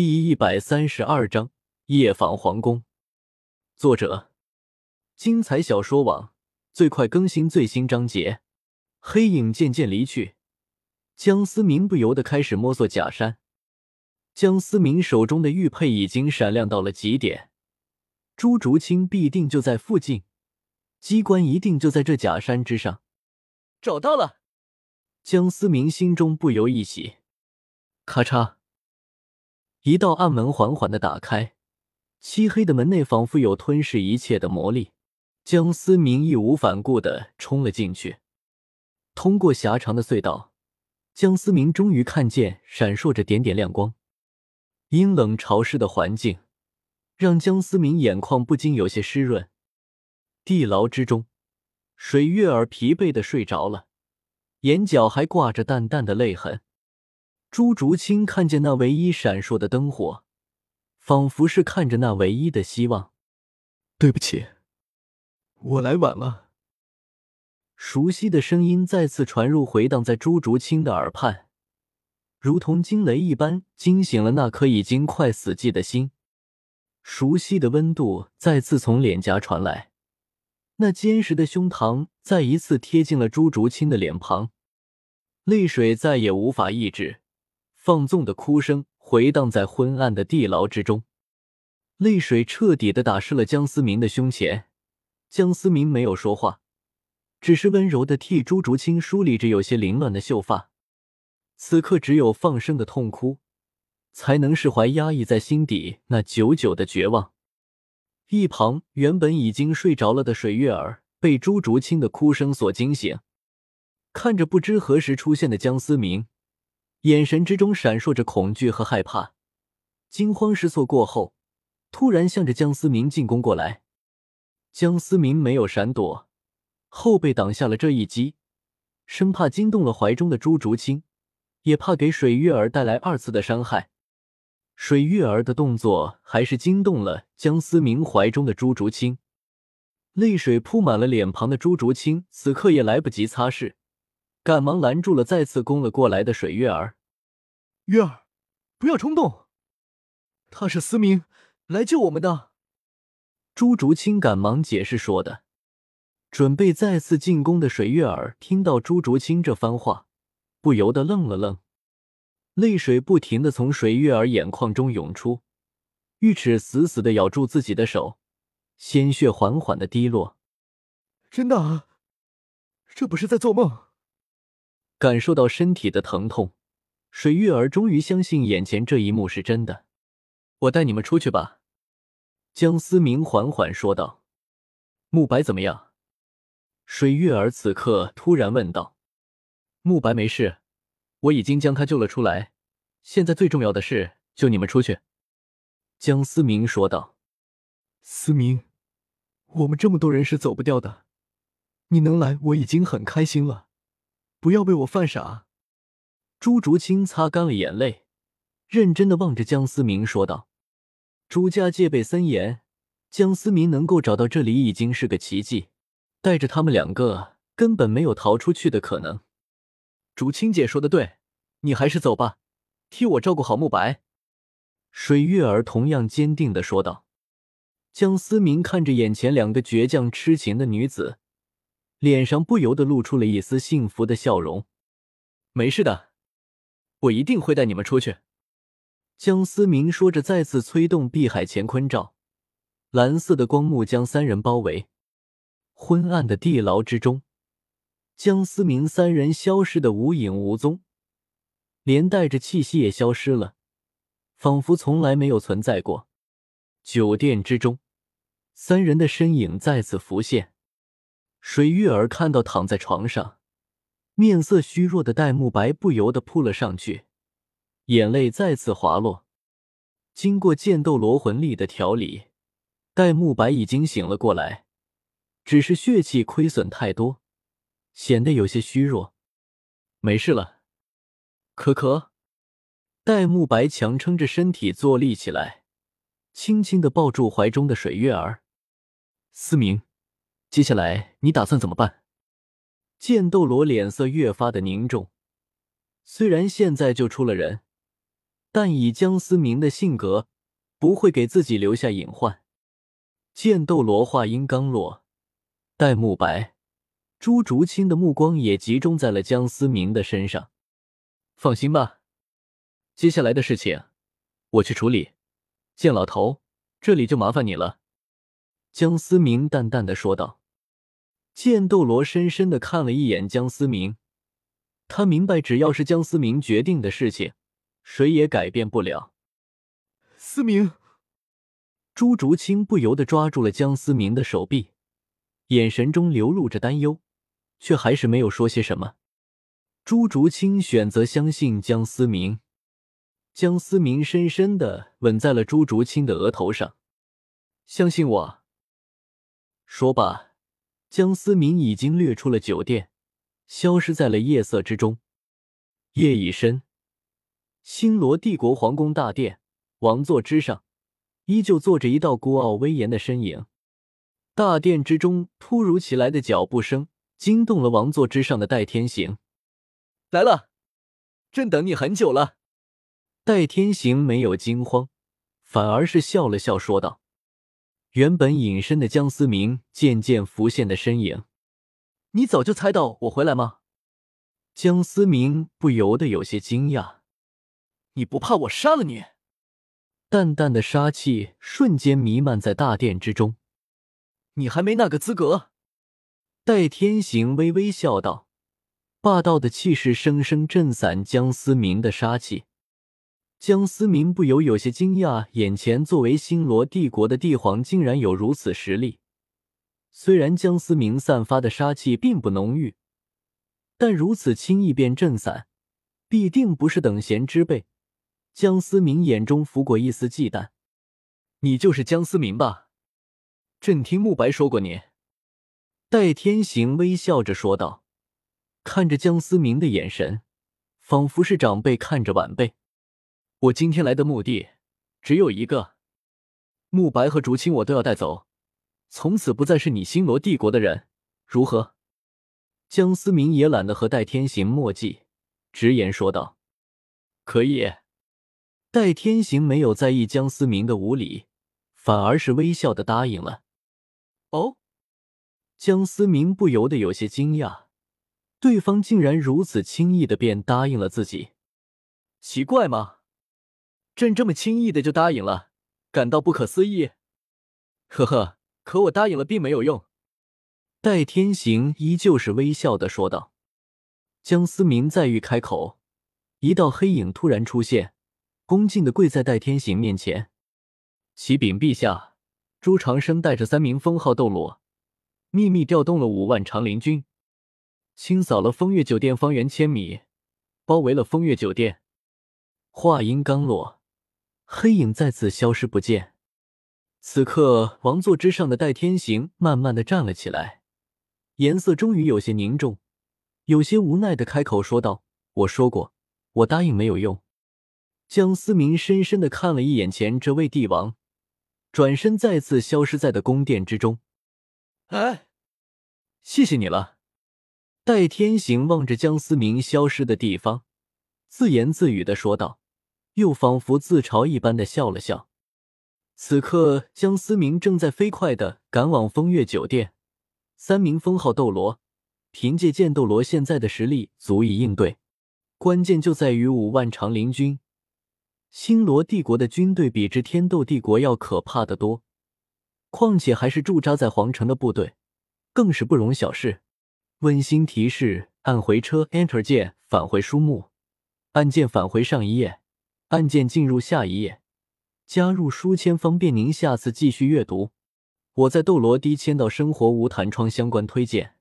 第一百三十二章夜访皇宫。作者：精彩小说网，最快更新最新章节。黑影渐渐离去，江思明不由得开始摸索假山。江思明手中的玉佩已经闪亮到了极点，朱竹清必定就在附近，机关一定就在这假山之上。找到了，江思明心中不由一喜。咔嚓。一道暗门缓缓的打开，漆黑的门内仿佛有吞噬一切的魔力。江思明义无反顾的冲了进去。通过狭长的隧道，江思明终于看见闪烁着点点亮光。阴冷潮湿的环境让江思明眼眶不禁有些湿润。地牢之中，水月儿疲惫的睡着了，眼角还挂着淡淡的泪痕。朱竹清看见那唯一闪烁的灯火，仿佛是看着那唯一的希望。对不起，我来晚了。熟悉的声音再次传入，回荡在朱竹清的耳畔，如同惊雷一般惊醒了那颗已经快死寂的心。熟悉的温度再次从脸颊传来，那坚实的胸膛再一次贴近了朱竹清的脸庞，泪水再也无法抑制。放纵的哭声回荡在昏暗的地牢之中，泪水彻底的打湿了江思明的胸前。江思明没有说话，只是温柔的替朱竹清梳理着有些凌乱的秀发。此刻，只有放声的痛哭，才能释怀压抑在心底那久久的绝望。一旁原本已经睡着了的水月儿被朱竹清的哭声所惊醒，看着不知何时出现的江思明。眼神之中闪烁着恐惧和害怕，惊慌失措过后，突然向着江思明进攻过来。江思明没有闪躲，后背挡下了这一击，生怕惊动了怀中的朱竹清，也怕给水月儿带来二次的伤害。水月儿的动作还是惊动了江思明怀中的朱竹清，泪水铺满了脸庞的朱竹清此刻也来不及擦拭。赶忙拦住了再次攻了过来的水月儿。月儿，不要冲动，他是思明来救我们的。朱竹清赶忙解释说的。准备再次进攻的水月儿听到朱竹清这番话，不由得愣了愣，泪水不停的从水月儿眼眶中涌出，玉齿死死的咬住自己的手，鲜血缓缓的滴落。真的？这不是在做梦？感受到身体的疼痛，水月儿终于相信眼前这一幕是真的。我带你们出去吧。”江思明缓缓说道。“慕白怎么样？”水月儿此刻突然问道。“慕白没事，我已经将他救了出来。现在最重要的是救你们出去。”江思明说道。“思明，我们这么多人是走不掉的，你能来我已经很开心了。”不要被我犯傻！朱竹清擦干了眼泪，认真的望着江思明说道：“朱家戒备森严，江思明能够找到这里已经是个奇迹。带着他们两个，根本没有逃出去的可能。”竹清姐说的对，你还是走吧，替我照顾好慕白。”水月儿同样坚定的说道。江思明看着眼前两个倔强痴情的女子。脸上不由得露出了一丝幸福的笑容。没事的，我一定会带你们出去。江思明说着，再次催动碧海乾坤罩，蓝色的光幕将三人包围。昏暗的地牢之中，江思明三人消失的无影无踪，连带着气息也消失了，仿佛从来没有存在过。酒店之中，三人的身影再次浮现。水月儿看到躺在床上、面色虚弱的戴沐白，不由得扑了上去，眼泪再次滑落。经过剑斗罗魂力的调理，戴沐白已经醒了过来，只是血气亏损太多，显得有些虚弱。没事了，可可。戴沐白强撑着身体坐立起来，轻轻的抱住怀中的水月儿。思明。接下来你打算怎么办？剑斗罗脸色越发的凝重。虽然现在就出了人，但以江思明的性格，不会给自己留下隐患。剑斗罗话音刚落，戴沐白、朱竹清的目光也集中在了江思明的身上。放心吧，接下来的事情我去处理。剑老头，这里就麻烦你了。”江思明淡淡的说道。剑斗罗深深的看了一眼江思明，他明白，只要是江思明决定的事情，谁也改变不了。思明，朱竹清不由得抓住了江思明的手臂，眼神中流露着担忧，却还是没有说些什么。朱竹清选择相信江思明，江思明深深的吻在了朱竹清的额头上，相信我。说罢。江思明已经掠出了酒店，消失在了夜色之中。夜已深，星罗帝国皇宫大殿王座之上，依旧坐着一道孤傲威严的身影。大殿之中，突如其来的脚步声惊动了王座之上的戴天行。来了，朕等你很久了。戴天行没有惊慌，反而是笑了笑，说道。原本隐身的江思明渐渐浮现的身影，你早就猜到我回来吗？江思明不由得有些惊讶。你不怕我杀了你？淡淡的杀气瞬间弥漫在大殿之中。你还没那个资格。戴天行微微笑道，霸道的气势生生震散江思明的杀气。江思明不由有些惊讶，眼前作为星罗帝国的帝皇，竟然有如此实力。虽然江思明散发的杀气并不浓郁，但如此轻易便震散，必定不是等闲之辈。江思明眼中浮过一丝忌惮：“你就是江思明吧？朕听慕白说过你。”戴天行微笑着说道，看着江思明的眼神，仿佛是长辈看着晚辈。我今天来的目的只有一个，慕白和竹青我都要带走，从此不再是你星罗帝国的人，如何？江思明也懒得和戴天行墨迹，直言说道：“可以。”戴天行没有在意江思明的无礼，反而是微笑的答应了。哦，江思明不由得有些惊讶，对方竟然如此轻易的便答应了自己，奇怪吗？朕这么轻易的就答应了，感到不可思议。呵呵，可我答应了并没有用。戴天行依旧是微笑的说道。江思明再欲开口，一道黑影突然出现，恭敬的跪在戴天行面前。启禀陛下，朱长生带着三名封号斗罗，秘密调动了五万长灵军，清扫了风月酒店方圆千米，包围了风月酒店。话音刚落。黑影再次消失不见。此刻，王座之上的戴天行慢慢的站了起来，颜色终于有些凝重，有些无奈的开口说道：“我说过，我答应没有用。”江思明深深的看了一眼前这位帝王，转身再次消失在的宫殿之中。哎，谢谢你了。戴天行望着江思明消失的地方，自言自语的说道。又仿佛自嘲一般的笑了笑。此刻，江思明正在飞快的赶往风月酒店。三名封号斗罗，凭借剑斗罗现在的实力足以应对，关键就在于五万长林军。星罗帝国的军队比之天斗帝国要可怕的多，况且还是驻扎在皇城的部队，更是不容小视。温馨提示：按回车，Enter 键返回书目，按键返回上一页。案件进入下一页，加入书签方便您下次继续阅读。我在斗罗第一签到生活无弹窗相关推荐。